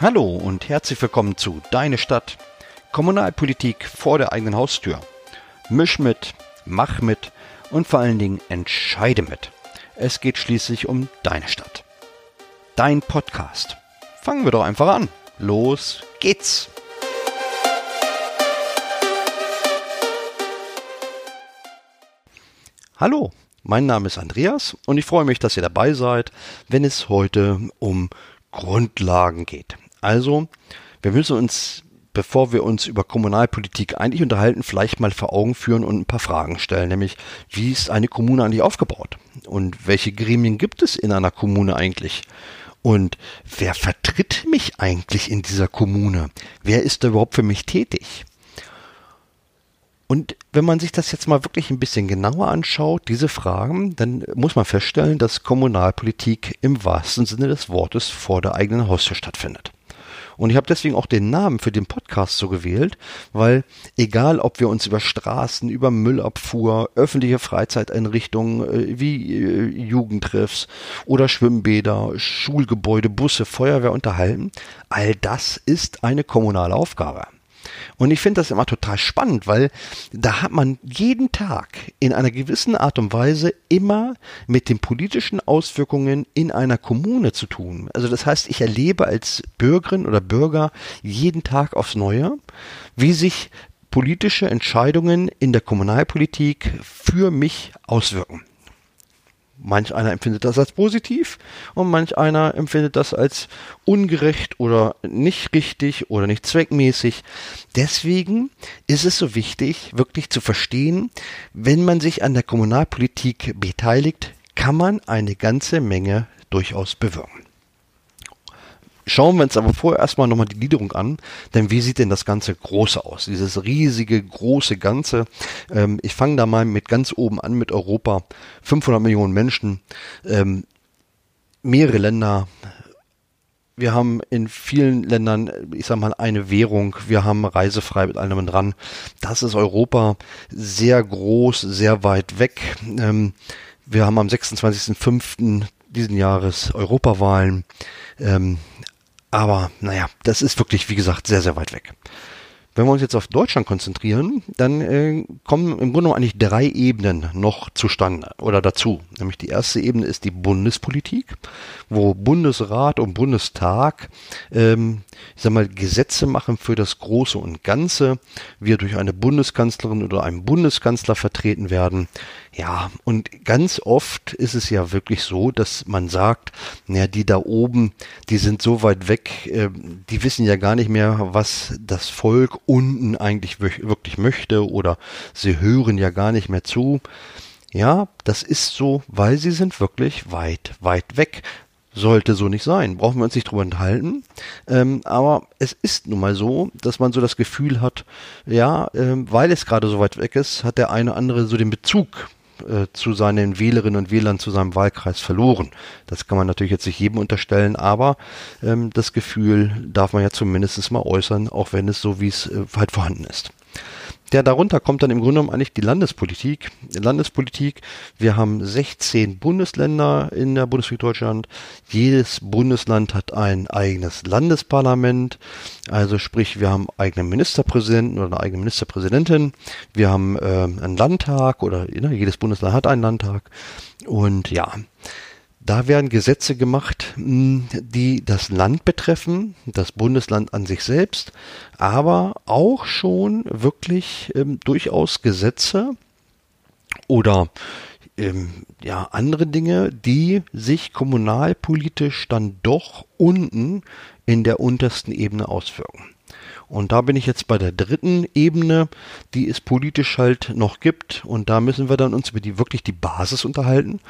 Hallo und herzlich willkommen zu Deine Stadt. Kommunalpolitik vor der eigenen Haustür. Misch mit, mach mit und vor allen Dingen entscheide mit. Es geht schließlich um deine Stadt. Dein Podcast. Fangen wir doch einfach an. Los geht's. Hallo, mein Name ist Andreas und ich freue mich, dass ihr dabei seid, wenn es heute um Grundlagen geht. Also, wir müssen uns, bevor wir uns über Kommunalpolitik eigentlich unterhalten, vielleicht mal vor Augen führen und ein paar Fragen stellen, nämlich wie ist eine Kommune eigentlich aufgebaut? Und welche Gremien gibt es in einer Kommune eigentlich? Und wer vertritt mich eigentlich in dieser Kommune? Wer ist da überhaupt für mich tätig? Und wenn man sich das jetzt mal wirklich ein bisschen genauer anschaut, diese Fragen, dann muss man feststellen, dass Kommunalpolitik im wahrsten Sinne des Wortes vor der eigenen Haustür stattfindet. Und ich habe deswegen auch den Namen für den Podcast so gewählt, weil egal, ob wir uns über Straßen, über Müllabfuhr, öffentliche Freizeiteinrichtungen äh, wie äh, Jugendtreffs oder Schwimmbäder, Schulgebäude, Busse, Feuerwehr unterhalten, all das ist eine kommunale Aufgabe. Und ich finde das immer total spannend, weil da hat man jeden Tag in einer gewissen Art und Weise immer mit den politischen Auswirkungen in einer Kommune zu tun. Also das heißt, ich erlebe als Bürgerin oder Bürger jeden Tag aufs Neue, wie sich politische Entscheidungen in der Kommunalpolitik für mich auswirken. Manch einer empfindet das als positiv und manch einer empfindet das als ungerecht oder nicht richtig oder nicht zweckmäßig. Deswegen ist es so wichtig, wirklich zu verstehen, wenn man sich an der Kommunalpolitik beteiligt, kann man eine ganze Menge durchaus bewirken. Schauen wir uns aber vorher erstmal nochmal die Gliederung an, denn wie sieht denn das Ganze Große aus? Dieses riesige, große Ganze. Ähm, ich fange da mal mit ganz oben an mit Europa. 500 Millionen Menschen, ähm, mehrere Länder. Wir haben in vielen Ländern, ich sag mal, eine Währung. Wir haben reisefrei mit allem dran. Das ist Europa sehr groß, sehr weit weg. Ähm, wir haben am 26.05. diesen Jahres Europawahlen. Ähm, aber naja, das ist wirklich, wie gesagt, sehr, sehr weit weg. Wenn wir uns jetzt auf Deutschland konzentrieren, dann äh, kommen im Grunde eigentlich drei Ebenen noch zustande oder dazu. Nämlich die erste Ebene ist die Bundespolitik, wo Bundesrat und Bundestag, ähm, ich sag mal, Gesetze machen für das Große und Ganze. Wir durch eine Bundeskanzlerin oder einen Bundeskanzler vertreten werden. Ja, und ganz oft ist es ja wirklich so, dass man sagt, naja, die da oben, die sind so weit weg, äh, die wissen ja gar nicht mehr, was das Volk unten eigentlich wirklich möchte oder sie hören ja gar nicht mehr zu. Ja, das ist so, weil sie sind wirklich weit, weit weg. Sollte so nicht sein, brauchen wir uns nicht drüber enthalten. Ähm, aber es ist nun mal so, dass man so das Gefühl hat, ja, ähm, weil es gerade so weit weg ist, hat der eine andere so den Bezug äh, zu seinen Wählerinnen und Wählern, zu seinem Wahlkreis verloren. Das kann man natürlich jetzt nicht jedem unterstellen, aber ähm, das Gefühl darf man ja zumindest mal äußern, auch wenn es so wie es äh, halt vorhanden ist. Der darunter kommt dann im Grunde genommen eigentlich die Landespolitik. Die Landespolitik, wir haben 16 Bundesländer in der Bundesrepublik Deutschland. Jedes Bundesland hat ein eigenes Landesparlament. Also sprich, wir haben eigene Ministerpräsidenten oder eine eigene Ministerpräsidentin. Wir haben äh, einen Landtag oder ne, jedes Bundesland hat einen Landtag. Und ja, da werden Gesetze gemacht, hm, die das Land betreffen, das Bundesland an sich selbst, aber auch schon wirklich ähm, durchaus Gesetze oder ähm, ja andere Dinge, die sich kommunalpolitisch dann doch unten in der untersten Ebene auswirken. Und da bin ich jetzt bei der dritten Ebene, die es politisch halt noch gibt. Und da müssen wir dann uns über die wirklich die Basis unterhalten.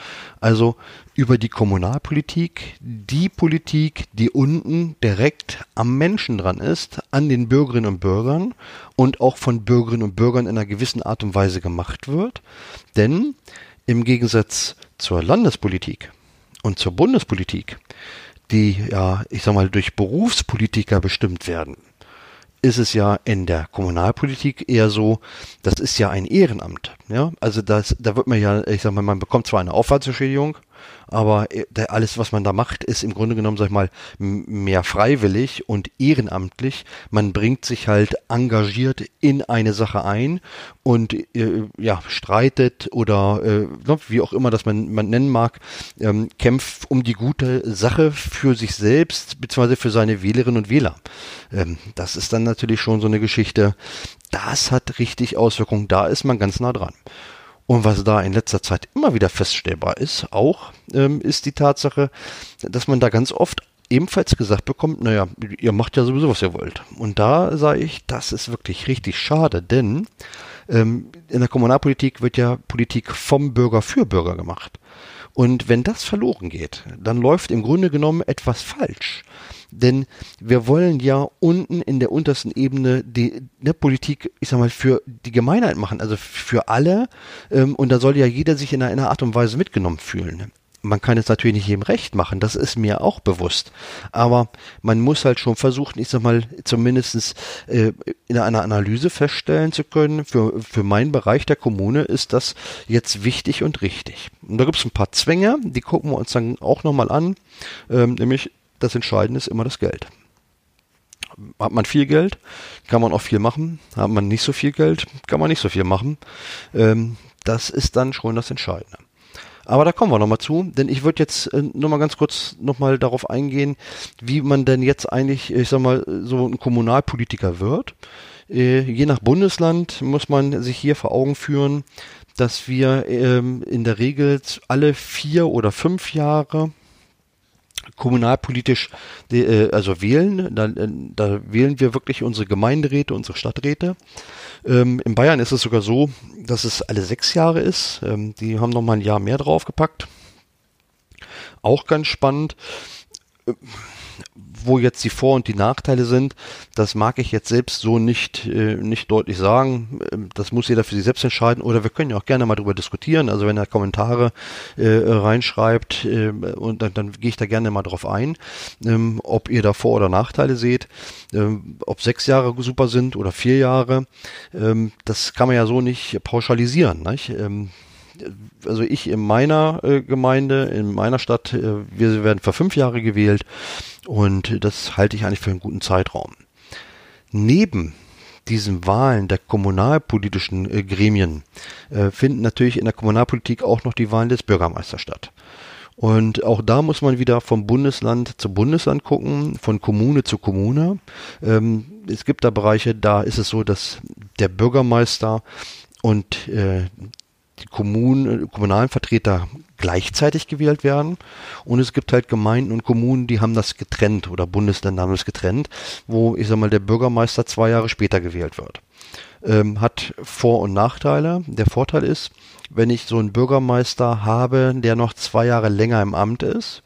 Also über die Kommunalpolitik, die Politik, die unten direkt am Menschen dran ist, an den Bürgerinnen und Bürgern und auch von Bürgerinnen und Bürgern in einer gewissen Art und Weise gemacht wird. Denn im Gegensatz zur Landespolitik und zur Bundespolitik, die ja, ich sag mal, durch Berufspolitiker bestimmt werden, ist es ja in der Kommunalpolitik eher so, das ist ja ein Ehrenamt. Ja, also das, da wird man ja, ich sag mal, man bekommt zwar eine Aufwandsentschädigung, aber äh, alles, was man da macht, ist im Grunde genommen, sag ich mal, mehr freiwillig und ehrenamtlich. Man bringt sich halt engagiert in eine Sache ein und äh, ja, streitet oder äh, ne, wie auch immer das man, man nennen mag, ähm, kämpft um die gute Sache für sich selbst beziehungsweise für seine Wählerinnen und Wähler. Ähm, das ist dann natürlich schon so eine Geschichte, das hat richtig Auswirkungen, da ist man ganz nah dran. Und was da in letzter Zeit immer wieder feststellbar ist, auch, ähm, ist die Tatsache, dass man da ganz oft ebenfalls gesagt bekommt, naja, ihr macht ja sowieso, was ihr wollt. Und da sage ich, das ist wirklich richtig schade, denn ähm, in der Kommunalpolitik wird ja Politik vom Bürger für Bürger gemacht. Und wenn das verloren geht, dann läuft im Grunde genommen etwas falsch. Denn wir wollen ja unten in der untersten Ebene die ne, Politik, ich sag mal, für die Gemeinheit machen, also für alle. Ähm, und da soll ja jeder sich in einer Art und Weise mitgenommen fühlen man kann es natürlich nicht jedem recht machen, das ist mir auch bewusst. Aber man muss halt schon versuchen, ich sag mal, zumindestens äh, in einer Analyse feststellen zu können, für, für meinen Bereich der Kommune ist das jetzt wichtig und richtig. Und da gibt es ein paar Zwänge, die gucken wir uns dann auch nochmal an, ähm, nämlich das Entscheidende ist immer das Geld. Hat man viel Geld, kann man auch viel machen. Hat man nicht so viel Geld, kann man nicht so viel machen. Ähm, das ist dann schon das Entscheidende. Aber da kommen wir nochmal zu, denn ich würde jetzt äh, nochmal ganz kurz nochmal darauf eingehen, wie man denn jetzt eigentlich, ich sag mal, so ein Kommunalpolitiker wird. Äh, je nach Bundesland muss man sich hier vor Augen führen, dass wir ähm, in der Regel alle vier oder fünf Jahre kommunalpolitisch äh, also wählen. Da, äh, da wählen wir wirklich unsere Gemeinderäte, unsere Stadträte. Ähm, in Bayern ist es sogar so, dass es alle sechs Jahre ist. Ähm, die haben noch mal ein Jahr mehr draufgepackt. Auch ganz spannend wo jetzt die Vor- und die Nachteile sind, das mag ich jetzt selbst so nicht, äh, nicht deutlich sagen. Ähm, das muss jeder für sich selbst entscheiden. Oder wir können ja auch gerne mal darüber diskutieren. Also wenn er Kommentare äh, reinschreibt äh, und dann, dann gehe ich da gerne mal drauf ein, ähm, ob ihr da Vor- oder Nachteile seht, ähm, ob sechs Jahre super sind oder vier Jahre. Ähm, das kann man ja so nicht pauschalisieren. Nicht? Also ich in meiner äh, Gemeinde, in meiner Stadt, äh, wir werden für fünf Jahre gewählt und das halte ich eigentlich für einen guten Zeitraum. Neben diesen Wahlen der kommunalpolitischen äh, Gremien äh, finden natürlich in der Kommunalpolitik auch noch die Wahlen des Bürgermeisters statt. Und auch da muss man wieder vom Bundesland zu Bundesland gucken, von Kommune zu Kommune. Ähm, es gibt da Bereiche, da ist es so, dass der Bürgermeister und äh, die Kommunen, kommunalen Vertreter gleichzeitig gewählt werden. Und es gibt halt Gemeinden und Kommunen, die haben das getrennt oder Bundesländer haben das getrennt, wo, ich sag mal, der Bürgermeister zwei Jahre später gewählt wird. Ähm, hat Vor- und Nachteile. Der Vorteil ist, wenn ich so einen Bürgermeister habe, der noch zwei Jahre länger im Amt ist,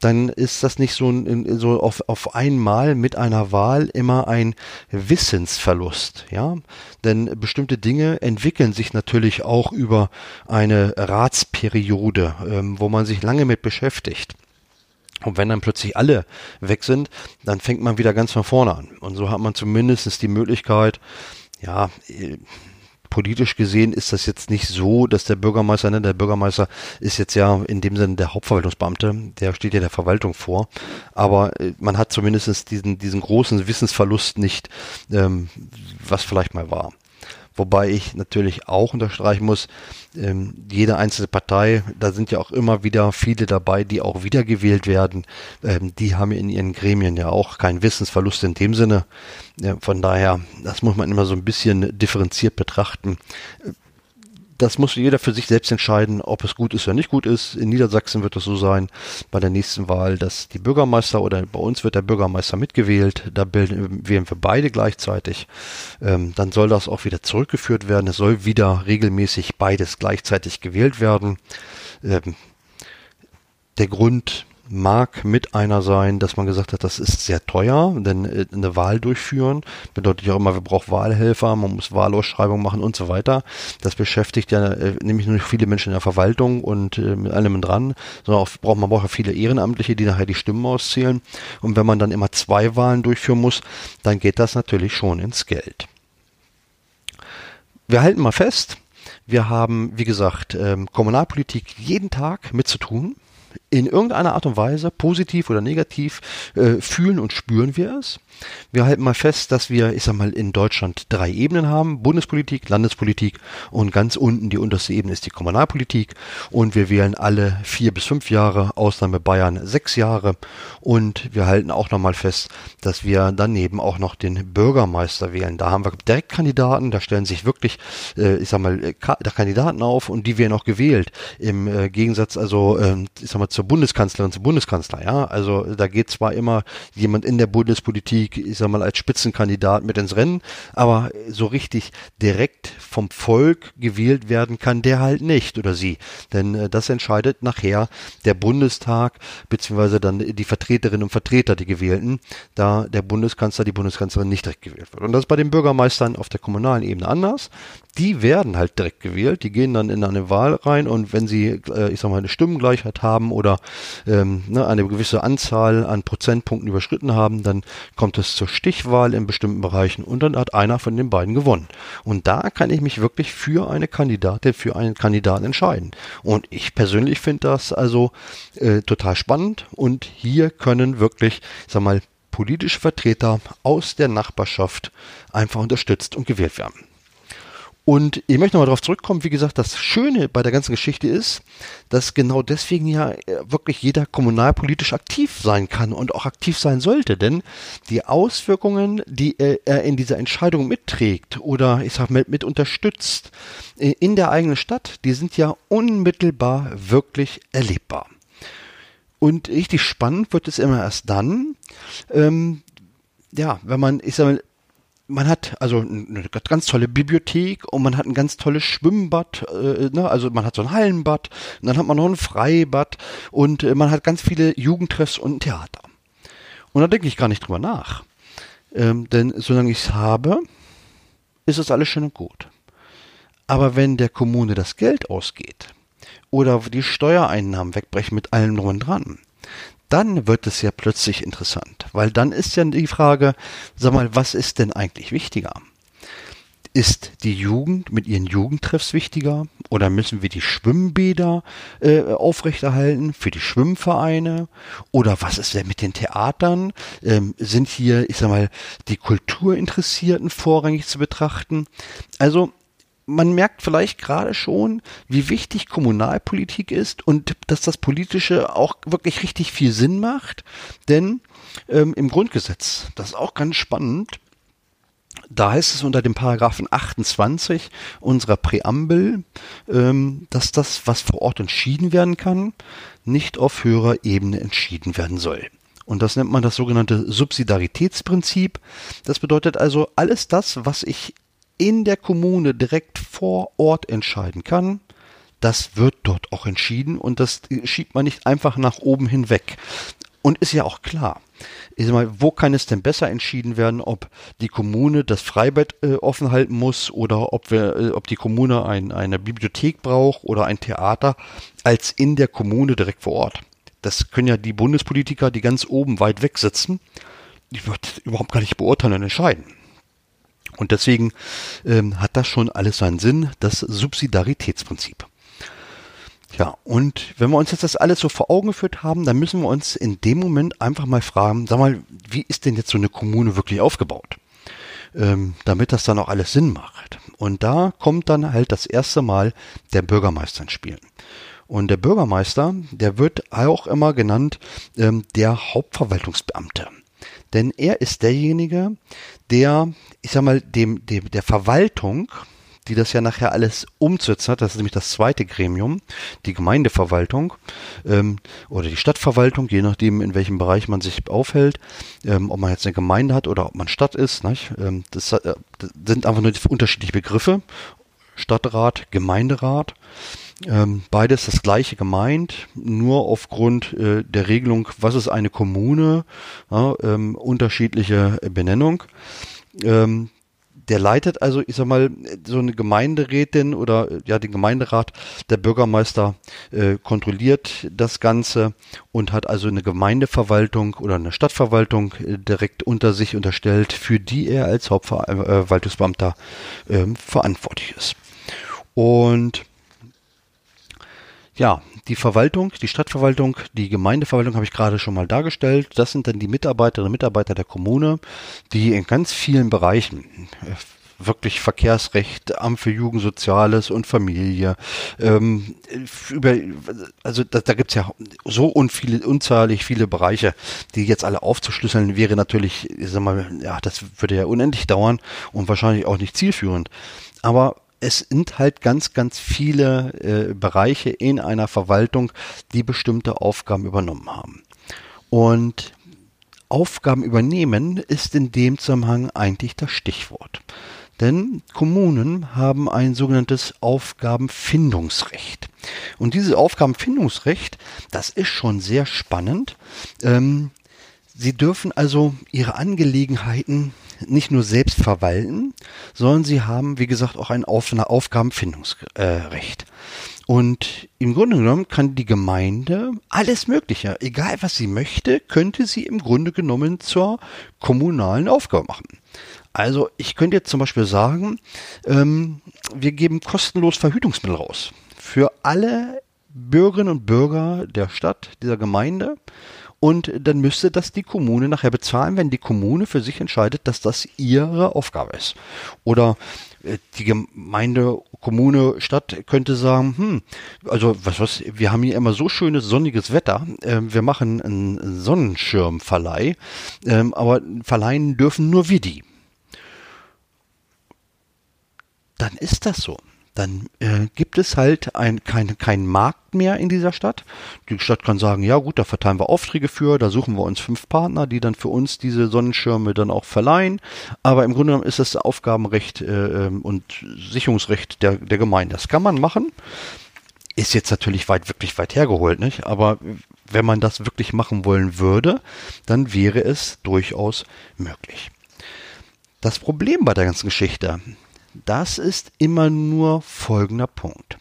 dann ist das nicht so, so auf, auf einmal mit einer Wahl immer ein Wissensverlust, ja. Denn bestimmte Dinge entwickeln sich natürlich auch über eine Ratsperiode, ähm, wo man sich lange mit beschäftigt. Und wenn dann plötzlich alle weg sind, dann fängt man wieder ganz von vorne an. Und so hat man zumindest die Möglichkeit, ja, politisch gesehen ist das jetzt nicht so, dass der Bürgermeister, ne, der Bürgermeister ist jetzt ja in dem Sinne der Hauptverwaltungsbeamte, der steht ja der Verwaltung vor, aber äh, man hat zumindest diesen, diesen großen Wissensverlust nicht, ähm, was vielleicht mal war. Wobei ich natürlich auch unterstreichen muss, ähm, jede einzelne Partei, da sind ja auch immer wieder viele dabei, die auch wiedergewählt werden. Ähm, die haben in ihren Gremien ja auch keinen Wissensverlust in dem Sinne. Ja, von daher, das muss man immer so ein bisschen differenziert betrachten das muss jeder für sich selbst entscheiden, ob es gut ist oder nicht gut ist. In Niedersachsen wird es so sein, bei der nächsten Wahl, dass die Bürgermeister oder bei uns wird der Bürgermeister mitgewählt. Da bilden, wählen wir beide gleichzeitig. Ähm, dann soll das auch wieder zurückgeführt werden. Es soll wieder regelmäßig beides gleichzeitig gewählt werden. Ähm, der Grund, mag mit einer sein, dass man gesagt hat, das ist sehr teuer, denn äh, eine Wahl durchführen bedeutet ja auch immer, wir brauchen Wahlhelfer, man muss Wahlausschreibung machen und so weiter. Das beschäftigt ja äh, nämlich nur viele Menschen in der Verwaltung und äh, mit allem dran, sondern auch braucht man braucht ja viele Ehrenamtliche, die nachher die Stimmen auszählen. Und wenn man dann immer zwei Wahlen durchführen muss, dann geht das natürlich schon ins Geld. Wir halten mal fest, Wir haben, wie gesagt, ähm, Kommunalpolitik jeden Tag mit zu tun in irgendeiner Art und Weise, positiv oder negativ, äh, fühlen und spüren wir es. Wir halten mal fest, dass wir, ich sag mal, in Deutschland drei Ebenen haben. Bundespolitik, Landespolitik und ganz unten die unterste Ebene ist die Kommunalpolitik. Und wir wählen alle vier bis fünf Jahre, Ausnahme Bayern sechs Jahre. Und wir halten auch nochmal fest, dass wir daneben auch noch den Bürgermeister wählen. Da haben wir Direktkandidaten, da stellen sich wirklich, äh, ich sag mal, Kandidaten auf und die werden auch gewählt. Im äh, Gegensatz also, äh, ich sag mal, zur Bundeskanzlerin, zum Bundeskanzler, ja. Also da geht zwar immer jemand in der Bundespolitik ich sag mal, als Spitzenkandidat mit ins Rennen, aber so richtig direkt vom Volk gewählt werden kann der halt nicht oder sie. Denn äh, das entscheidet nachher der Bundestag, beziehungsweise dann die Vertreterinnen und Vertreter, die gewählten, da der Bundeskanzler, die Bundeskanzlerin nicht direkt gewählt wird. Und das ist bei den Bürgermeistern auf der kommunalen Ebene anders. Die werden halt direkt gewählt, die gehen dann in eine Wahl rein und wenn sie, äh, ich sag mal, eine Stimmengleichheit haben oder ähm, ne, eine gewisse Anzahl an Prozentpunkten überschritten haben, dann kommt es zur Stichwahl in bestimmten Bereichen und dann hat einer von den beiden gewonnen. Und da kann ich mich wirklich für eine Kandidatin, für einen Kandidaten entscheiden. Und ich persönlich finde das also äh, total spannend und hier können wirklich, ich sag mal, politische Vertreter aus der Nachbarschaft einfach unterstützt und gewählt werden. Und ich möchte nochmal darauf zurückkommen, wie gesagt, das Schöne bei der ganzen Geschichte ist, dass genau deswegen ja äh, wirklich jeder kommunalpolitisch aktiv sein kann und auch aktiv sein sollte. Denn die Auswirkungen, die er in dieser Entscheidung mitträgt oder ich sag mal mit unterstützt äh, in der eigenen Stadt, die sind ja unmittelbar wirklich erlebbar. Und richtig spannend wird es immer erst dann, ähm, ja, wenn man, ich sag mal, man hat also eine ganz tolle Bibliothek und man hat ein ganz tolles Schwimmbad, äh, ne? also man hat so ein Hallenbad und dann hat man noch ein Freibad und äh, man hat ganz viele Jugendtreffs und ein Theater. Und da denke ich gar nicht drüber nach. Ähm, denn solange ich es habe, ist es alles schön und gut. Aber wenn der Kommune das Geld ausgeht oder die Steuereinnahmen wegbrechen mit allem drum und dran, dann wird es ja plötzlich interessant, weil dann ist ja die Frage, sag mal, was ist denn eigentlich wichtiger? Ist die Jugend mit ihren Jugendtreffs wichtiger oder müssen wir die Schwimmbäder äh, aufrechterhalten für die Schwimmvereine? Oder was ist denn mit den Theatern? Ähm, sind hier, ich sag mal, die Kulturinteressierten vorrangig zu betrachten? Also man merkt vielleicht gerade schon, wie wichtig Kommunalpolitik ist und dass das Politische auch wirklich richtig viel Sinn macht. Denn ähm, im Grundgesetz, das ist auch ganz spannend, da heißt es unter dem Paragraphen 28 unserer Präambel, ähm, dass das, was vor Ort entschieden werden kann, nicht auf höherer Ebene entschieden werden soll. Und das nennt man das sogenannte Subsidiaritätsprinzip. Das bedeutet also, alles das, was ich in der Kommune direkt vor Ort entscheiden kann, das wird dort auch entschieden und das schiebt man nicht einfach nach oben hinweg. Und ist ja auch klar. Ich mal, wo kann es denn besser entschieden werden, ob die Kommune das Freibett äh, offen halten muss oder ob wir, äh, ob die Kommune ein, eine Bibliothek braucht oder ein Theater, als in der Kommune direkt vor Ort. Das können ja die Bundespolitiker, die ganz oben weit weg sitzen, die wird überhaupt gar nicht beurteilen und entscheiden. Und deswegen ähm, hat das schon alles seinen Sinn, das Subsidiaritätsprinzip. Ja, und wenn wir uns jetzt das alles so vor Augen geführt haben, dann müssen wir uns in dem Moment einfach mal fragen, sag mal, wie ist denn jetzt so eine Kommune wirklich aufgebaut? Ähm, damit das dann auch alles Sinn macht. Und da kommt dann halt das erste Mal der Bürgermeister ins Spiel. Und der Bürgermeister, der wird auch immer genannt ähm, der Hauptverwaltungsbeamte. Denn er ist derjenige, der, ich sag mal, dem, dem der Verwaltung, die das ja nachher alles umzusetzen hat, das ist nämlich das zweite Gremium, die Gemeindeverwaltung ähm, oder die Stadtverwaltung, je nachdem, in welchem Bereich man sich aufhält, ähm, ob man jetzt eine Gemeinde hat oder ob man Stadt ist. Ähm, das, äh, das sind einfach nur unterschiedliche Begriffe. Stadtrat, Gemeinderat. Ähm, beides das gleiche gemeint, nur aufgrund äh, der Regelung, was ist eine Kommune, ja, ähm, unterschiedliche Benennung. Ähm, der leitet also, ich sag mal, so eine Gemeinderätin oder ja, den Gemeinderat, der Bürgermeister äh, kontrolliert das Ganze und hat also eine Gemeindeverwaltung oder eine Stadtverwaltung äh, direkt unter sich unterstellt, für die er als Hauptverwaltungsbeamter äh, verantwortlich ist. Und ja, die Verwaltung, die Stadtverwaltung, die Gemeindeverwaltung habe ich gerade schon mal dargestellt. Das sind dann die Mitarbeiterinnen und Mitarbeiter der Kommune, die in ganz vielen Bereichen wirklich Verkehrsrecht, Amt für Jugendsoziales und Familie. Ähm, über, also da, da gibt es ja so unviele, unzahlig viele Bereiche, die jetzt alle aufzuschlüsseln, wäre natürlich, ich sag mal, ja, das würde ja unendlich dauern und wahrscheinlich auch nicht zielführend. Aber es sind halt ganz, ganz viele äh, Bereiche in einer Verwaltung, die bestimmte Aufgaben übernommen haben. Und Aufgaben übernehmen ist in dem Zusammenhang eigentlich das Stichwort. Denn Kommunen haben ein sogenanntes Aufgabenfindungsrecht. Und dieses Aufgabenfindungsrecht, das ist schon sehr spannend. Ähm, sie dürfen also ihre Angelegenheiten nicht nur selbst verwalten, sondern sie haben, wie gesagt, auch ein Auf Aufgabenfindungsrecht. Und im Grunde genommen kann die Gemeinde alles Mögliche, egal was sie möchte, könnte sie im Grunde genommen zur kommunalen Aufgabe machen. Also ich könnte jetzt zum Beispiel sagen, ähm, wir geben kostenlos Verhütungsmittel raus für alle Bürgerinnen und Bürger der Stadt, dieser Gemeinde. Und dann müsste das die Kommune nachher bezahlen, wenn die Kommune für sich entscheidet, dass das ihre Aufgabe ist. Oder äh, die Gemeinde, Kommune, Stadt könnte sagen, hm, also was was, wir haben hier immer so schönes sonniges Wetter, äh, wir machen einen Sonnenschirmverleih, äh, aber verleihen dürfen nur wir die. dann ist das so. Dann äh, gibt es halt ein, kein, keinen Markt mehr in dieser Stadt. Die Stadt kann sagen, ja gut, da verteilen wir Aufträge für, da suchen wir uns fünf Partner, die dann für uns diese Sonnenschirme dann auch verleihen. Aber im Grunde genommen ist das Aufgabenrecht äh, ähm, und Sicherungsrecht der, der Gemeinde. Das kann man machen. Ist jetzt natürlich weit, wirklich weit hergeholt, nicht? Aber wenn man das wirklich machen wollen würde, dann wäre es durchaus möglich. Das Problem bei der ganzen Geschichte, das ist immer nur folgender Punkt.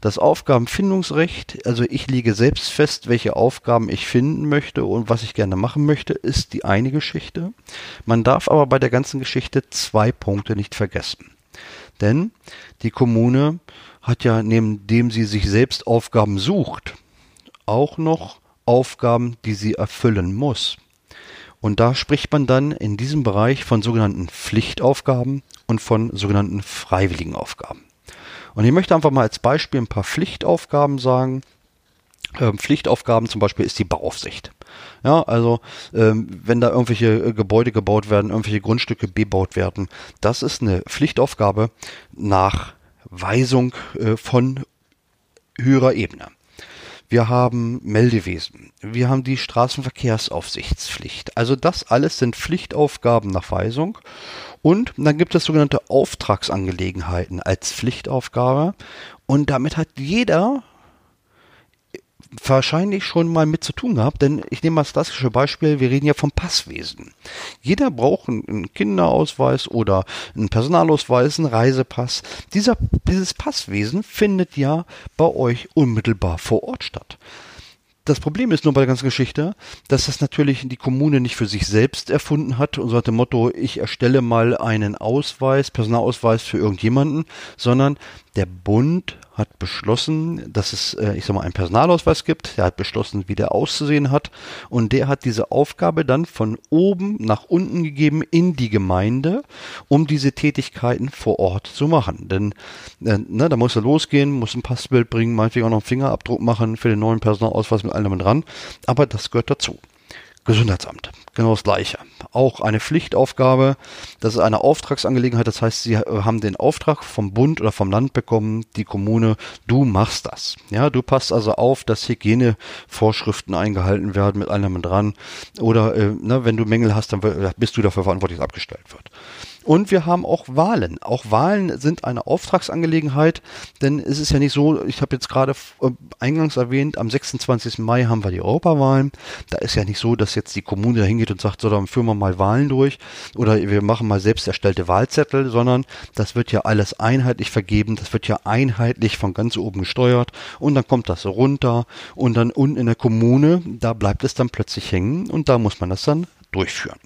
Das Aufgabenfindungsrecht, also ich lege selbst fest, welche Aufgaben ich finden möchte und was ich gerne machen möchte, ist die eine Geschichte. Man darf aber bei der ganzen Geschichte zwei Punkte nicht vergessen. Denn die Kommune hat ja, neben dem sie sich selbst Aufgaben sucht, auch noch Aufgaben, die sie erfüllen muss. Und da spricht man dann in diesem Bereich von sogenannten Pflichtaufgaben und von sogenannten freiwilligen Aufgaben. Und ich möchte einfach mal als Beispiel ein paar Pflichtaufgaben sagen. Ähm, Pflichtaufgaben zum Beispiel ist die Bauaufsicht. Ja, also ähm, wenn da irgendwelche äh, Gebäude gebaut werden, irgendwelche Grundstücke bebaut werden, das ist eine Pflichtaufgabe nach Weisung äh, von höherer Ebene. Wir haben Meldewesen. Wir haben die Straßenverkehrsaufsichtspflicht. Also das alles sind Pflichtaufgaben nach Weisung. Und dann gibt es sogenannte Auftragsangelegenheiten als Pflichtaufgabe. Und damit hat jeder wahrscheinlich schon mal mit zu tun gehabt, denn ich nehme mal das klassische Beispiel, wir reden ja vom Passwesen. Jeder braucht einen Kinderausweis oder einen Personalausweis, einen Reisepass. Dieser, dieses Passwesen findet ja bei euch unmittelbar vor Ort statt. Das Problem ist nur bei der ganzen Geschichte, dass das natürlich die Kommune nicht für sich selbst erfunden hat und so hat dem Motto, ich erstelle mal einen Ausweis, Personalausweis für irgendjemanden, sondern der Bund hat beschlossen, dass es, äh, ich sag mal, einen Personalausweis gibt. Er hat beschlossen, wie der auszusehen hat. Und der hat diese Aufgabe dann von oben nach unten gegeben in die Gemeinde, um diese Tätigkeiten vor Ort zu machen. Denn äh, ne, da muss er losgehen, muss ein Passbild bringen, meinetwegen auch noch einen Fingerabdruck machen für den neuen Personalausweis mit allem dran. Aber das gehört dazu. Gesundheitsamt. Genau das Gleiche. Auch eine Pflichtaufgabe. Das ist eine Auftragsangelegenheit. Das heißt, Sie haben den Auftrag vom Bund oder vom Land bekommen, die Kommune, du machst das. Ja, du passt also auf, dass Hygienevorschriften eingehalten werden mit allem dran. Oder, äh, ne, wenn du Mängel hast, dann bist du dafür verantwortlich, dass abgestellt wird. Und wir haben auch Wahlen. Auch Wahlen sind eine Auftragsangelegenheit, denn es ist ja nicht so, ich habe jetzt gerade äh, eingangs erwähnt, am 26. Mai haben wir die Europawahlen. Da ist ja nicht so, dass jetzt die Kommune da hingeht und sagt, so, dann führen wir mal Wahlen durch oder wir machen mal selbst erstellte Wahlzettel, sondern das wird ja alles einheitlich vergeben, das wird ja einheitlich von ganz oben gesteuert und dann kommt das runter und dann unten in der Kommune, da bleibt es dann plötzlich hängen und da muss man das dann durchführen.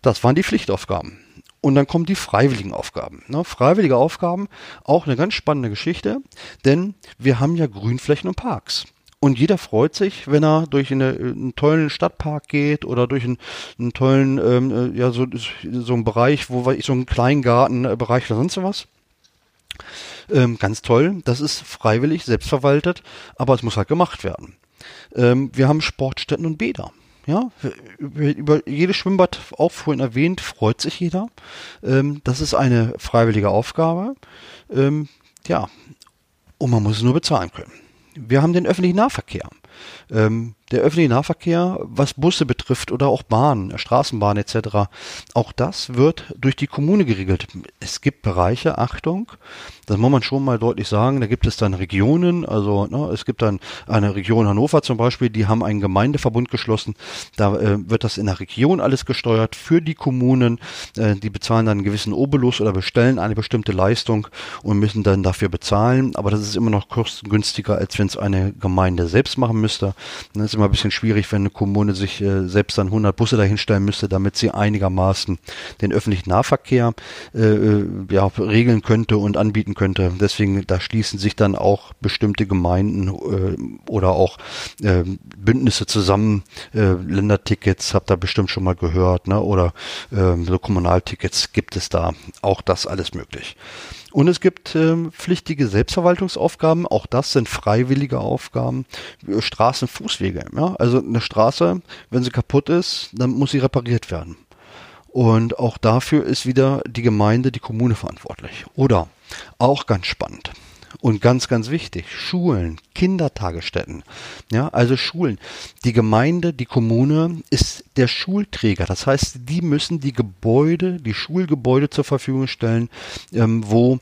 Das waren die Pflichtaufgaben. Und dann kommen die freiwilligen Aufgaben. Ne? Freiwillige Aufgaben, auch eine ganz spannende Geschichte, denn wir haben ja Grünflächen und Parks. Und jeder freut sich, wenn er durch eine, einen tollen Stadtpark geht oder durch einen, einen tollen, ähm, äh, ja, so, so einen Bereich, wo ich so einen kleinen Gartenbereich oder sonst was. Ähm, ganz toll. Das ist freiwillig, selbstverwaltet, aber es muss halt gemacht werden. Ähm, wir haben Sportstätten und Bäder. Ja, über, über jedes Schwimmbad, auch vorhin erwähnt, freut sich jeder. Ähm, das ist eine freiwillige Aufgabe. Ähm, ja, und man muss es nur bezahlen können. Wir haben den öffentlichen Nahverkehr. Ähm, der öffentliche Nahverkehr, was Busse betrifft oder auch Bahnen, Straßenbahn etc., auch das wird durch die Kommune geregelt. Es gibt Bereiche, Achtung, das muss man schon mal deutlich sagen, da gibt es dann Regionen, also ne, es gibt dann eine Region Hannover zum Beispiel, die haben einen Gemeindeverbund geschlossen, da äh, wird das in der Region alles gesteuert für die Kommunen, äh, die bezahlen dann einen gewissen Obolus oder bestellen eine bestimmte Leistung und müssen dann dafür bezahlen, aber das ist immer noch kostengünstiger, als wenn es eine Gemeinde selbst machen müsste. Ist immer ein bisschen schwierig, wenn eine Kommune sich äh, selbst dann 100 Busse dahinstellen müsste, damit sie einigermaßen den öffentlichen Nahverkehr äh, äh, ja, regeln könnte und anbieten könnte. Deswegen, da schließen sich dann auch bestimmte Gemeinden äh, oder auch äh, Bündnisse zusammen. Äh, Ländertickets habt ihr bestimmt schon mal gehört, ne? oder äh, so Kommunaltickets gibt es da. Auch das alles möglich. Und es gibt ähm, pflichtige Selbstverwaltungsaufgaben, auch das sind freiwillige Aufgaben, Straßen, Fußwege. Ja? Also eine Straße, wenn sie kaputt ist, dann muss sie repariert werden. Und auch dafür ist wieder die Gemeinde, die Kommune verantwortlich. Oder auch ganz spannend. Und ganz, ganz wichtig, Schulen, Kindertagesstätten. Ja, also Schulen. Die Gemeinde, die Kommune ist der Schulträger. Das heißt, die müssen die Gebäude, die Schulgebäude zur Verfügung stellen, ähm, wo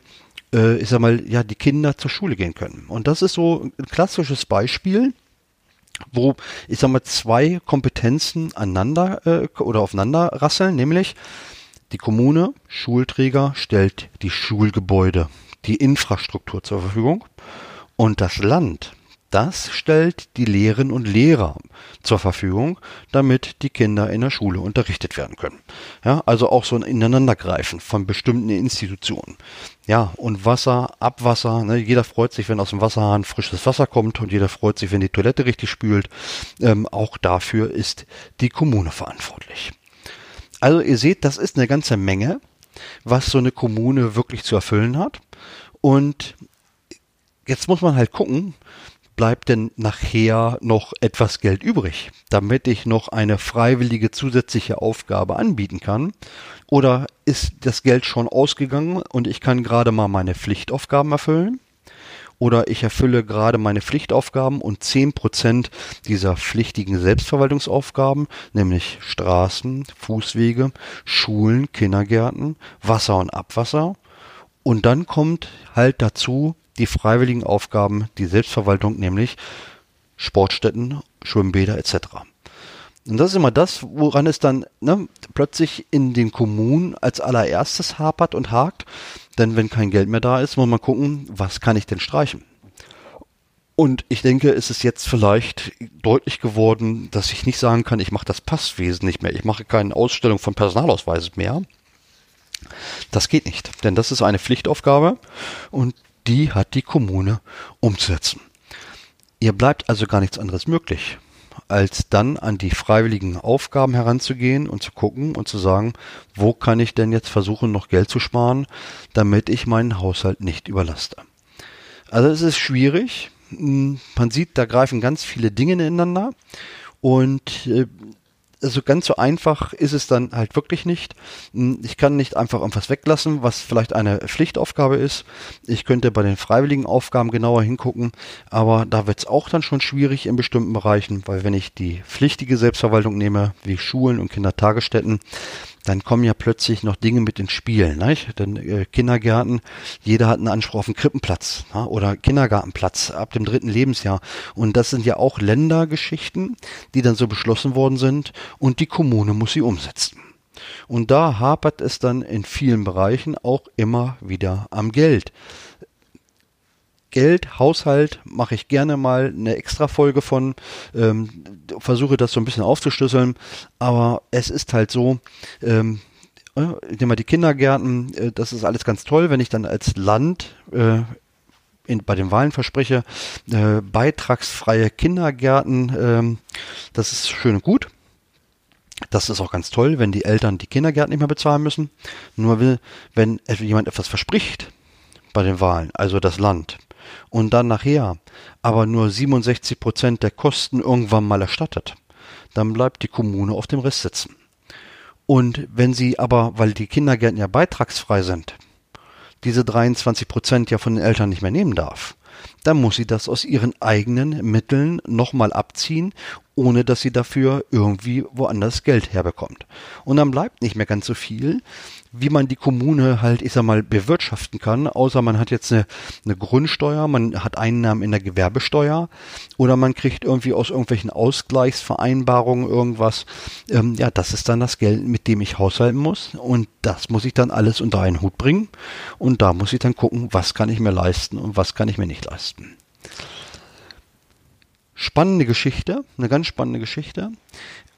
äh, ich sag mal, ja, die Kinder zur Schule gehen können. Und das ist so ein klassisches Beispiel wo ich sag mal zwei Kompetenzen aneinander äh, oder aufeinander rasseln, nämlich die Kommune, Schulträger, stellt die Schulgebäude die Infrastruktur zur Verfügung und das Land, das stellt die Lehrerinnen und Lehrer zur Verfügung, damit die Kinder in der Schule unterrichtet werden können. Ja, also auch so ein Ineinandergreifen von bestimmten Institutionen. Ja, und Wasser, Abwasser, ne, jeder freut sich, wenn aus dem Wasserhahn frisches Wasser kommt und jeder freut sich, wenn die Toilette richtig spült. Ähm, auch dafür ist die Kommune verantwortlich. Also ihr seht, das ist eine ganze Menge, was so eine Kommune wirklich zu erfüllen hat. Und jetzt muss man halt gucken, bleibt denn nachher noch etwas Geld übrig, damit ich noch eine freiwillige zusätzliche Aufgabe anbieten kann? Oder ist das Geld schon ausgegangen und ich kann gerade mal meine Pflichtaufgaben erfüllen? Oder ich erfülle gerade meine Pflichtaufgaben und zehn Prozent dieser pflichtigen Selbstverwaltungsaufgaben, nämlich Straßen, Fußwege, Schulen, Kindergärten, Wasser und Abwasser, und dann kommt halt dazu die freiwilligen Aufgaben, die Selbstverwaltung, nämlich Sportstätten, Schwimmbäder etc. Und das ist immer das, woran es dann ne, plötzlich in den Kommunen als allererstes hapert und hakt. Denn wenn kein Geld mehr da ist, muss man gucken, was kann ich denn streichen? Und ich denke, es ist jetzt vielleicht deutlich geworden, dass ich nicht sagen kann, ich mache das Passwesen nicht mehr. Ich mache keine Ausstellung von Personalausweisen mehr. Das geht nicht, denn das ist eine Pflichtaufgabe und die hat die Kommune umzusetzen. Ihr bleibt also gar nichts anderes möglich, als dann an die freiwilligen Aufgaben heranzugehen und zu gucken und zu sagen, wo kann ich denn jetzt versuchen, noch Geld zu sparen, damit ich meinen Haushalt nicht überlaste. Also es ist schwierig. Hm, man sieht, da greifen ganz viele Dinge ineinander und äh, also ganz so einfach ist es dann halt wirklich nicht. Hm, ich kann nicht einfach irgendwas weglassen, was vielleicht eine Pflichtaufgabe ist. Ich könnte bei den freiwilligen Aufgaben genauer hingucken, aber da wird es auch dann schon schwierig in bestimmten Bereichen, weil wenn ich die pflichtige Selbstverwaltung nehme, wie Schulen und Kindertagesstätten, dann kommen ja plötzlich noch Dinge mit ins Spiel. Nicht? Denn äh, Kindergärten, jeder hat einen Anspruch auf einen Krippenplatz ne? oder Kindergartenplatz ab dem dritten Lebensjahr. Und das sind ja auch Ländergeschichten, die dann so beschlossen worden sind und die Kommune muss sie umsetzen. Und da hapert es dann in vielen Bereichen auch immer wieder am Geld. Geld, Haushalt mache ich gerne mal eine extra Folge von, ähm, versuche das so ein bisschen aufzuschlüsseln, aber es ist halt so, ähm, äh, nehme mal die Kindergärten, äh, das ist alles ganz toll, wenn ich dann als Land äh, in, bei den Wahlen verspreche, äh, beitragsfreie Kindergärten, ähm, das ist schön und gut. Das ist auch ganz toll, wenn die Eltern die Kindergärten nicht mehr bezahlen müssen. Nur wenn jemand etwas verspricht bei den Wahlen, also das Land, und dann nachher aber nur 67 Prozent der Kosten irgendwann mal erstattet, dann bleibt die Kommune auf dem Rest sitzen. Und wenn sie aber, weil die Kindergärten ja beitragsfrei sind, diese 23 Prozent ja von den Eltern nicht mehr nehmen darf, dann muss sie das aus ihren eigenen Mitteln nochmal abziehen, ohne dass sie dafür irgendwie woanders Geld herbekommt. Und dann bleibt nicht mehr ganz so viel, wie man die Kommune halt, ich sag mal, bewirtschaften kann, außer man hat jetzt eine, eine Grundsteuer, man hat Einnahmen in der Gewerbesteuer oder man kriegt irgendwie aus irgendwelchen Ausgleichsvereinbarungen irgendwas. Ähm, ja, das ist dann das Geld, mit dem ich haushalten muss und das muss ich dann alles unter einen Hut bringen und da muss ich dann gucken, was kann ich mir leisten und was kann ich mir nicht leisten. Spannende Geschichte, eine ganz spannende Geschichte.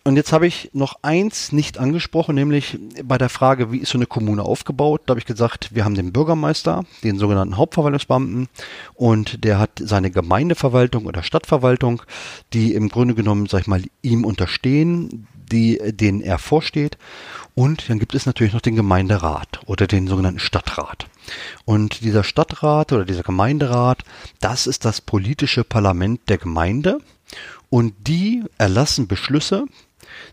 Und jetzt habe ich noch eins nicht angesprochen, nämlich bei der Frage, wie ist so eine Kommune aufgebaut? Da habe ich gesagt, wir haben den Bürgermeister, den sogenannten Hauptverwaltungsbeamten, und der hat seine Gemeindeverwaltung oder Stadtverwaltung, die im Grunde genommen, sag ich mal, ihm unterstehen, die, denen er vorsteht. Und dann gibt es natürlich noch den Gemeinderat oder den sogenannten Stadtrat. Und dieser Stadtrat oder dieser Gemeinderat, das ist das politische Parlament der Gemeinde. Und die erlassen Beschlüsse,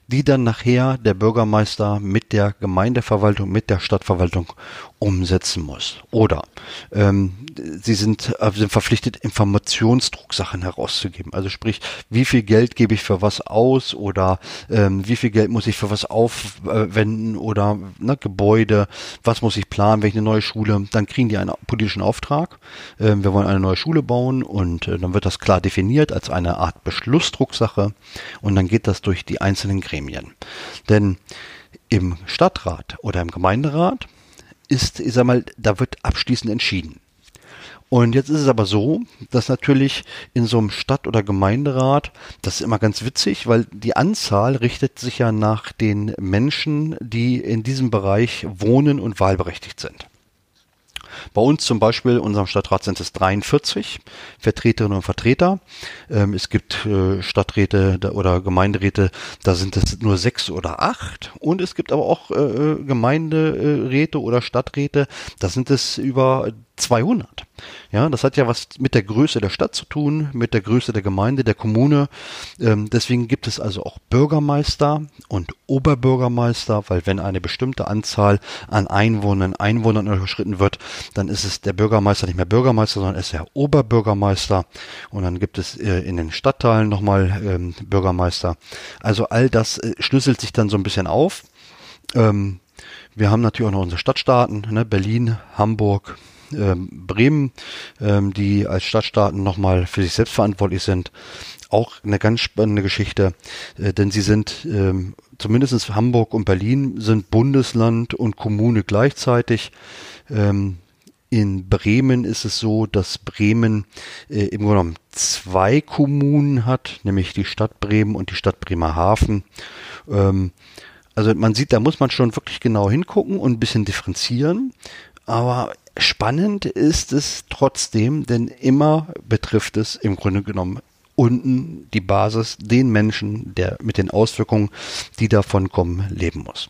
die dann nachher der Bürgermeister mit der Gemeindeverwaltung, mit der Stadtverwaltung umsetzen muss. Oder ähm, sie sind, äh, sind verpflichtet, Informationsdrucksachen herauszugeben. Also sprich, wie viel Geld gebe ich für was aus oder ähm, wie viel Geld muss ich für was aufwenden oder ne, Gebäude, was muss ich planen, welche neue Schule, dann kriegen die einen politischen Auftrag. Ähm, wir wollen eine neue Schule bauen und äh, dann wird das klar definiert als eine Art Beschlussdrucksache und dann geht das durch die einzelnen Gremien. Denn im Stadtrat oder im Gemeinderat ist, ich sag mal, da wird abschließend entschieden. Und jetzt ist es aber so, dass natürlich in so einem Stadt- oder Gemeinderat, das ist immer ganz witzig, weil die Anzahl richtet sich ja nach den Menschen, die in diesem Bereich wohnen und wahlberechtigt sind. Bei uns zum Beispiel, unserem Stadtrat sind es 43 Vertreterinnen und Vertreter. Ähm, es gibt äh, Stadträte oder Gemeinderäte, da sind es nur sechs oder acht. Und es gibt aber auch äh, Gemeinderäte oder Stadträte, da sind es über 200. Ja, das hat ja was mit der Größe der Stadt zu tun, mit der Größe der Gemeinde, der Kommune. Ähm, deswegen gibt es also auch Bürgermeister und Oberbürgermeister, weil wenn eine bestimmte Anzahl an Einwohnern, Einwohnern überschritten wird, dann ist es der Bürgermeister nicht mehr Bürgermeister, sondern ist der Oberbürgermeister. Und dann gibt es äh, in den Stadtteilen nochmal ähm, Bürgermeister. Also all das äh, schlüsselt sich dann so ein bisschen auf. Ähm, wir haben natürlich auch noch unsere Stadtstaaten, ne? Berlin, Hamburg, ähm, Bremen, ähm, die als Stadtstaaten nochmal für sich selbst verantwortlich sind. Auch eine ganz spannende Geschichte, äh, denn sie sind ähm, zumindest Hamburg und Berlin sind Bundesland und Kommune gleichzeitig. In Bremen ist es so, dass Bremen äh, im Grunde genommen zwei Kommunen hat, nämlich die Stadt Bremen und die Stadt Bremerhaven. Ähm, also man sieht, da muss man schon wirklich genau hingucken und ein bisschen differenzieren. Aber spannend ist es trotzdem, denn immer betrifft es im Grunde genommen unten die Basis, den Menschen, der mit den Auswirkungen, die davon kommen, leben muss.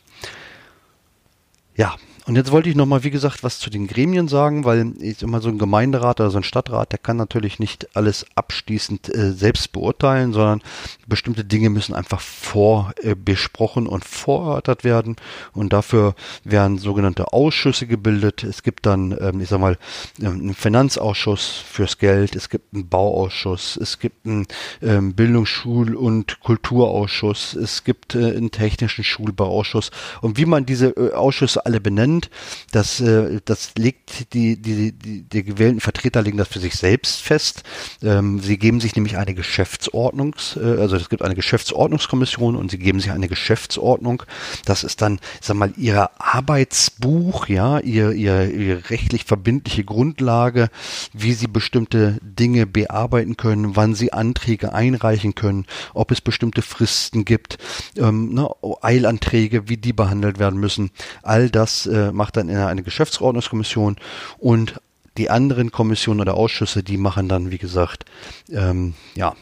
Ja, und jetzt wollte ich nochmal, wie gesagt, was zu den Gremien sagen, weil ich immer so ein Gemeinderat oder so ein Stadtrat, der kann natürlich nicht alles abschließend äh, selbst beurteilen, sondern bestimmte Dinge müssen einfach vorbesprochen äh, und vorerörtert werden. Und dafür werden sogenannte Ausschüsse gebildet. Es gibt dann, ähm, ich sag mal, ähm, einen Finanzausschuss fürs Geld, es gibt einen Bauausschuss, es gibt einen ähm, Bildungsschul- und Kulturausschuss, es gibt äh, einen technischen Schulbauausschuss. Und wie man diese äh, Ausschüsse alle benennt, sind, das, äh, das legt die, die, die, die gewählten Vertreter legen das für sich selbst fest. Ähm, sie geben sich nämlich eine Geschäftsordnungs, äh, also es gibt eine Geschäftsordnungskommission und sie geben sich eine Geschäftsordnung. Das ist dann, sag mal, ihr Arbeitsbuch, ja, ihr, ihr, ihr rechtlich verbindliche Grundlage, wie sie bestimmte Dinge bearbeiten können, wann sie Anträge einreichen können, ob es bestimmte Fristen gibt, ähm, ne, Eilanträge, wie die behandelt werden müssen. All das äh, macht dann eine Geschäftsordnungskommission und die anderen Kommissionen oder Ausschüsse, die machen dann, wie gesagt, ähm, ja,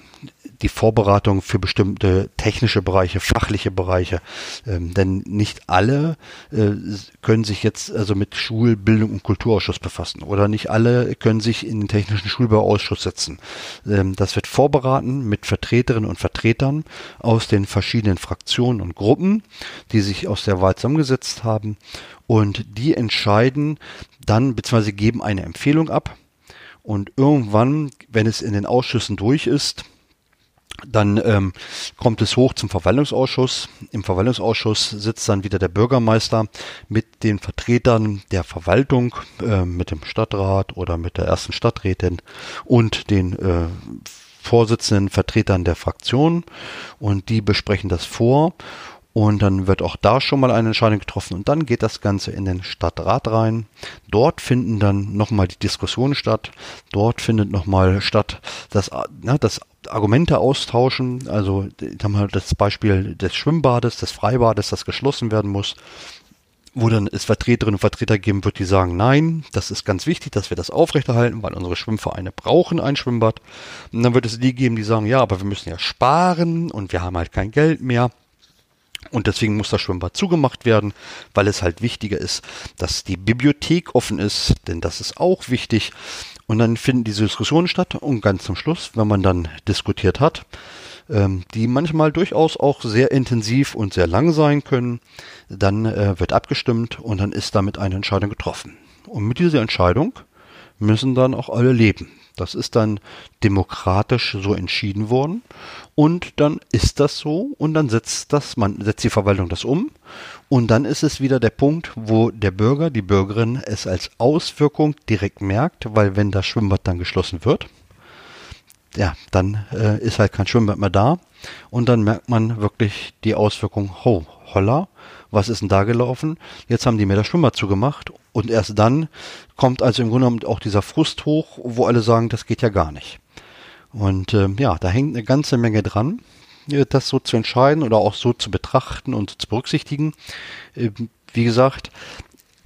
die Vorbereitung für bestimmte technische Bereiche, fachliche Bereiche. Ähm, denn nicht alle äh, können sich jetzt also mit Schulbildung und Kulturausschuss befassen oder nicht alle können sich in den technischen Schulbauausschuss setzen. Ähm, das wird vorberaten mit Vertreterinnen und Vertretern aus den verschiedenen Fraktionen und Gruppen, die sich aus der Wahl zusammengesetzt haben und die entscheiden dann bzw. geben eine Empfehlung ab. Und irgendwann, wenn es in den Ausschüssen durch ist, dann ähm, kommt es hoch zum Verwaltungsausschuss. Im Verwaltungsausschuss sitzt dann wieder der Bürgermeister mit den Vertretern der Verwaltung, äh, mit dem Stadtrat oder mit der ersten Stadträtin und den äh, Vorsitzenden Vertretern der Fraktion und die besprechen das vor und dann wird auch da schon mal eine Entscheidung getroffen und dann geht das Ganze in den Stadtrat rein. Dort finden dann nochmal die Diskussionen statt. Dort findet nochmal statt, dass, na, das Argumente austauschen. Also haben wir das Beispiel des Schwimmbades, des Freibades, das geschlossen werden muss wo dann es Vertreterinnen und Vertreter geben wird, die sagen, nein, das ist ganz wichtig, dass wir das aufrechterhalten, weil unsere Schwimmvereine brauchen ein Schwimmbad. Und dann wird es die geben, die sagen, ja, aber wir müssen ja sparen und wir haben halt kein Geld mehr. Und deswegen muss das Schwimmbad zugemacht werden, weil es halt wichtiger ist, dass die Bibliothek offen ist, denn das ist auch wichtig. Und dann finden diese Diskussionen statt und ganz zum Schluss, wenn man dann diskutiert hat, ähm, die manchmal durchaus auch sehr intensiv und sehr lang sein können, dann äh, wird abgestimmt und dann ist damit eine Entscheidung getroffen. Und mit dieser Entscheidung müssen dann auch alle leben. Das ist dann demokratisch so entschieden worden und dann ist das so und dann setzt das, man setzt die Verwaltung das um und dann ist es wieder der Punkt, wo der Bürger, die Bürgerin es als Auswirkung direkt merkt, weil wenn das Schwimmbad dann geschlossen wird, ja, dann äh, ist halt kein Schwimmbad mehr da und dann merkt man wirklich die Auswirkung, ho, holla, was ist denn da gelaufen? Jetzt haben die mir das Schwimmbad zugemacht und erst dann kommt also im Grunde genommen auch dieser Frust hoch, wo alle sagen, das geht ja gar nicht. Und ähm, ja, da hängt eine ganze Menge dran, äh, das so zu entscheiden oder auch so zu betrachten und zu berücksichtigen. Äh, wie gesagt,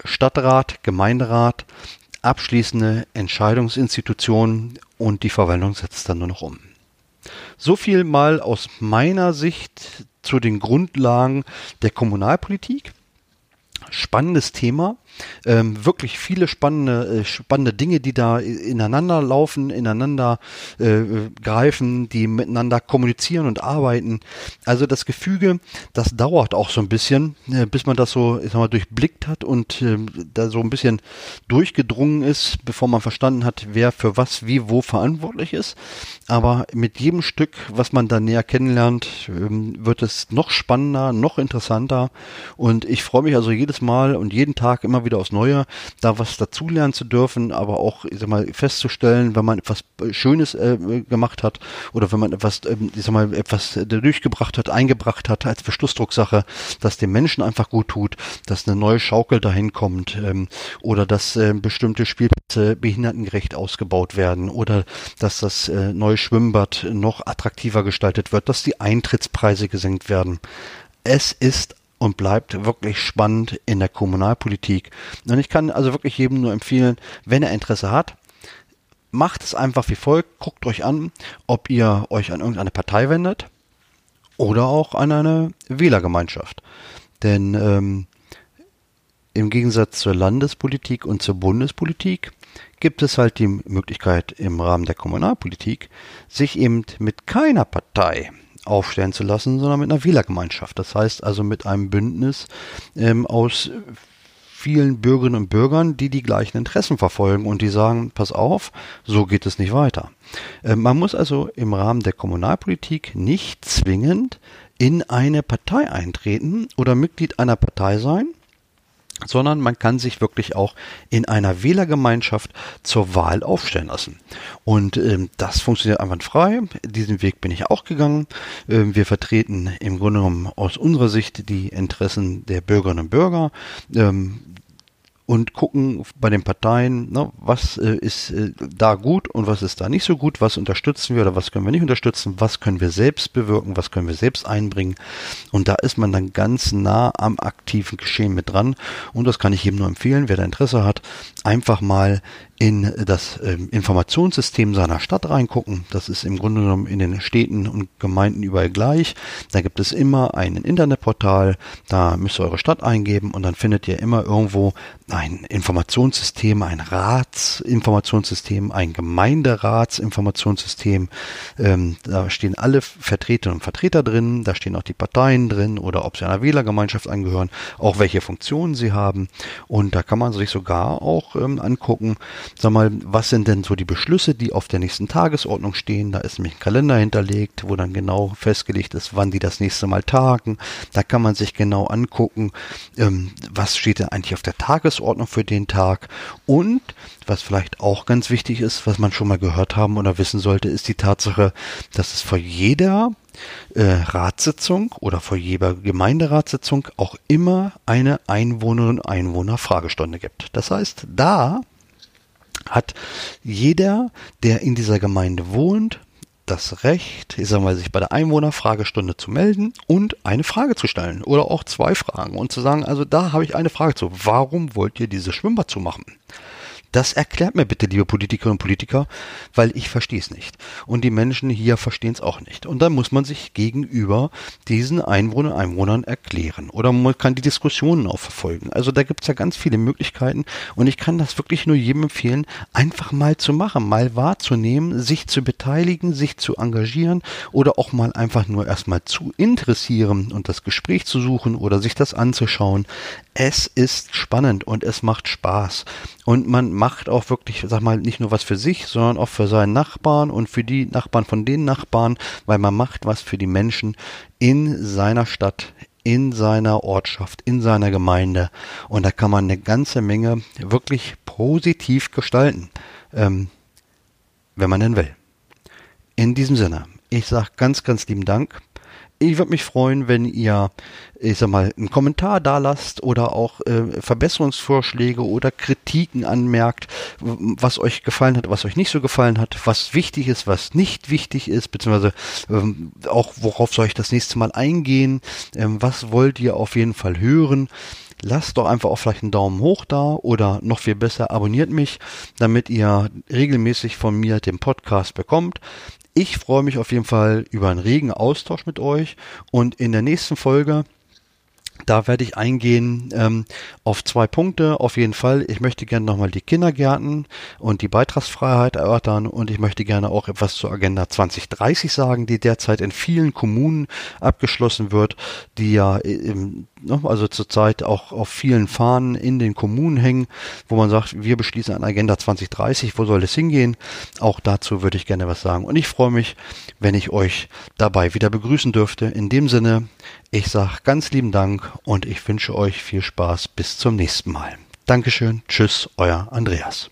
Stadtrat, Gemeinderat, abschließende Entscheidungsinstitutionen und die Verwaltung setzt dann nur noch um. So viel mal aus meiner Sicht zu den Grundlagen der Kommunalpolitik. Spannendes Thema ähm, wirklich viele spannende, äh, spannende Dinge, die da ineinander laufen, ineinander äh, greifen, die miteinander kommunizieren und arbeiten. Also das Gefüge, das dauert auch so ein bisschen, äh, bis man das so, ich sag mal, durchblickt hat und äh, da so ein bisschen durchgedrungen ist, bevor man verstanden hat, wer für was, wie, wo verantwortlich ist. Aber mit jedem Stück, was man da näher kennenlernt, ähm, wird es noch spannender, noch interessanter. Und ich freue mich also jedes Mal und jeden Tag immer wieder wieder aufs Neue, da was dazulernen zu dürfen, aber auch, ich sag mal, festzustellen, wenn man etwas Schönes äh, gemacht hat oder wenn man etwas, äh, ich sag mal, etwas durchgebracht hat, eingebracht hat als Verschlussdrucksache, dass dem Menschen einfach gut tut, dass eine neue Schaukel dahin kommt ähm, oder dass äh, bestimmte Spielplätze behindertengerecht ausgebaut werden oder dass das äh, neue Schwimmbad noch attraktiver gestaltet wird, dass die Eintrittspreise gesenkt werden. Es ist und bleibt wirklich spannend in der Kommunalpolitik. Und ich kann also wirklich jedem nur empfehlen, wenn er Interesse hat, macht es einfach wie folgt, guckt euch an, ob ihr euch an irgendeine Partei wendet oder auch an eine Wählergemeinschaft. Denn ähm, im Gegensatz zur Landespolitik und zur Bundespolitik gibt es halt die Möglichkeit im Rahmen der Kommunalpolitik, sich eben mit keiner Partei aufstellen zu lassen, sondern mit einer Wählergemeinschaft. Das heißt also mit einem Bündnis ähm, aus vielen Bürgerinnen und Bürgern, die die gleichen Interessen verfolgen und die sagen, pass auf, so geht es nicht weiter. Äh, man muss also im Rahmen der Kommunalpolitik nicht zwingend in eine Partei eintreten oder Mitglied einer Partei sein, sondern man kann sich wirklich auch in einer Wählergemeinschaft zur Wahl aufstellen lassen. Und ähm, das funktioniert einwandfrei. Diesen Weg bin ich auch gegangen. Ähm, wir vertreten im Grunde genommen aus unserer Sicht die Interessen der Bürgerinnen und Bürger. Ähm, und gucken bei den Parteien, ne, was äh, ist äh, da gut und was ist da nicht so gut, was unterstützen wir oder was können wir nicht unterstützen, was können wir selbst bewirken, was können wir selbst einbringen. Und da ist man dann ganz nah am aktiven Geschehen mit dran. Und das kann ich jedem nur empfehlen, wer da Interesse hat, einfach mal in das ähm, Informationssystem seiner Stadt reingucken. Das ist im Grunde genommen in den Städten und Gemeinden überall gleich. Da gibt es immer ein Internetportal, da müsst ihr eure Stadt eingeben und dann findet ihr immer irgendwo ein Informationssystem, ein Ratsinformationssystem, ein Gemeinderatsinformationssystem. Ähm, da stehen alle Vertreterinnen und Vertreter drin, da stehen auch die Parteien drin oder ob sie einer Wählergemeinschaft angehören, auch welche Funktionen sie haben. Und da kann man sich sogar auch ähm, angucken, sag mal, was sind denn so die Beschlüsse, die auf der nächsten Tagesordnung stehen? Da ist nämlich ein Kalender hinterlegt, wo dann genau festgelegt ist, wann die das nächste Mal tagen. Da kann man sich genau angucken, ähm, was steht denn eigentlich auf der Tagesordnung für den Tag. Und was vielleicht auch ganz wichtig ist, was man schon mal gehört haben oder wissen sollte, ist die Tatsache, dass es vor jeder äh, Ratssitzung oder vor jeder Gemeinderatssitzung auch immer eine Einwohnerinnen und Einwohner-Fragestunde gibt. Das heißt, da hat jeder, der in dieser Gemeinde wohnt, das Recht, ich sag mal, sich bei der Einwohnerfragestunde zu melden und eine Frage zu stellen oder auch zwei Fragen und zu sagen, also da habe ich eine Frage zu. Warum wollt ihr dieses Schwimmbad zumachen? Das erklärt mir bitte, liebe Politikerinnen und Politiker, weil ich verstehe es nicht. Und die Menschen hier verstehen es auch nicht. Und dann muss man sich gegenüber diesen Einwohnern und Einwohnern erklären. Oder man kann die Diskussionen auch verfolgen. Also da gibt es ja ganz viele Möglichkeiten. Und ich kann das wirklich nur jedem empfehlen, einfach mal zu machen, mal wahrzunehmen, sich zu beteiligen, sich zu engagieren oder auch mal einfach nur erstmal zu interessieren und das Gespräch zu suchen oder sich das anzuschauen. Es ist spannend und es macht Spaß. Und man macht auch wirklich, sag mal, nicht nur was für sich, sondern auch für seinen Nachbarn und für die Nachbarn von den Nachbarn, weil man macht was für die Menschen in seiner Stadt, in seiner Ortschaft, in seiner Gemeinde. Und da kann man eine ganze Menge wirklich positiv gestalten, ähm, wenn man denn will. In diesem Sinne, ich sage ganz, ganz lieben Dank ich würde mich freuen, wenn ihr, ich sag mal, einen Kommentar da lasst oder auch äh, Verbesserungsvorschläge oder Kritiken anmerkt, was euch gefallen hat, was euch nicht so gefallen hat, was wichtig ist, was nicht wichtig ist, beziehungsweise ähm, auch worauf soll ich das nächste Mal eingehen, ähm, was wollt ihr auf jeden Fall hören. Lasst doch einfach auch vielleicht einen Daumen hoch da oder noch viel besser, abonniert mich, damit ihr regelmäßig von mir den Podcast bekommt. Ich freue mich auf jeden Fall über einen regen Austausch mit euch. Und in der nächsten Folge da werde ich eingehen ähm, auf zwei Punkte. Auf jeden Fall, ich möchte gerne nochmal die Kindergärten und die Beitragsfreiheit erörtern und ich möchte gerne auch etwas zur Agenda 2030 sagen, die derzeit in vielen Kommunen abgeschlossen wird, die ja im Ne, also zurzeit auch auf vielen Fahnen in den Kommunen hängen, wo man sagt, wir beschließen eine Agenda 2030, wo soll es hingehen? Auch dazu würde ich gerne was sagen. Und ich freue mich, wenn ich euch dabei wieder begrüßen dürfte. In dem Sinne, ich sage ganz lieben Dank und ich wünsche euch viel Spaß bis zum nächsten Mal. Dankeschön, tschüss, euer Andreas.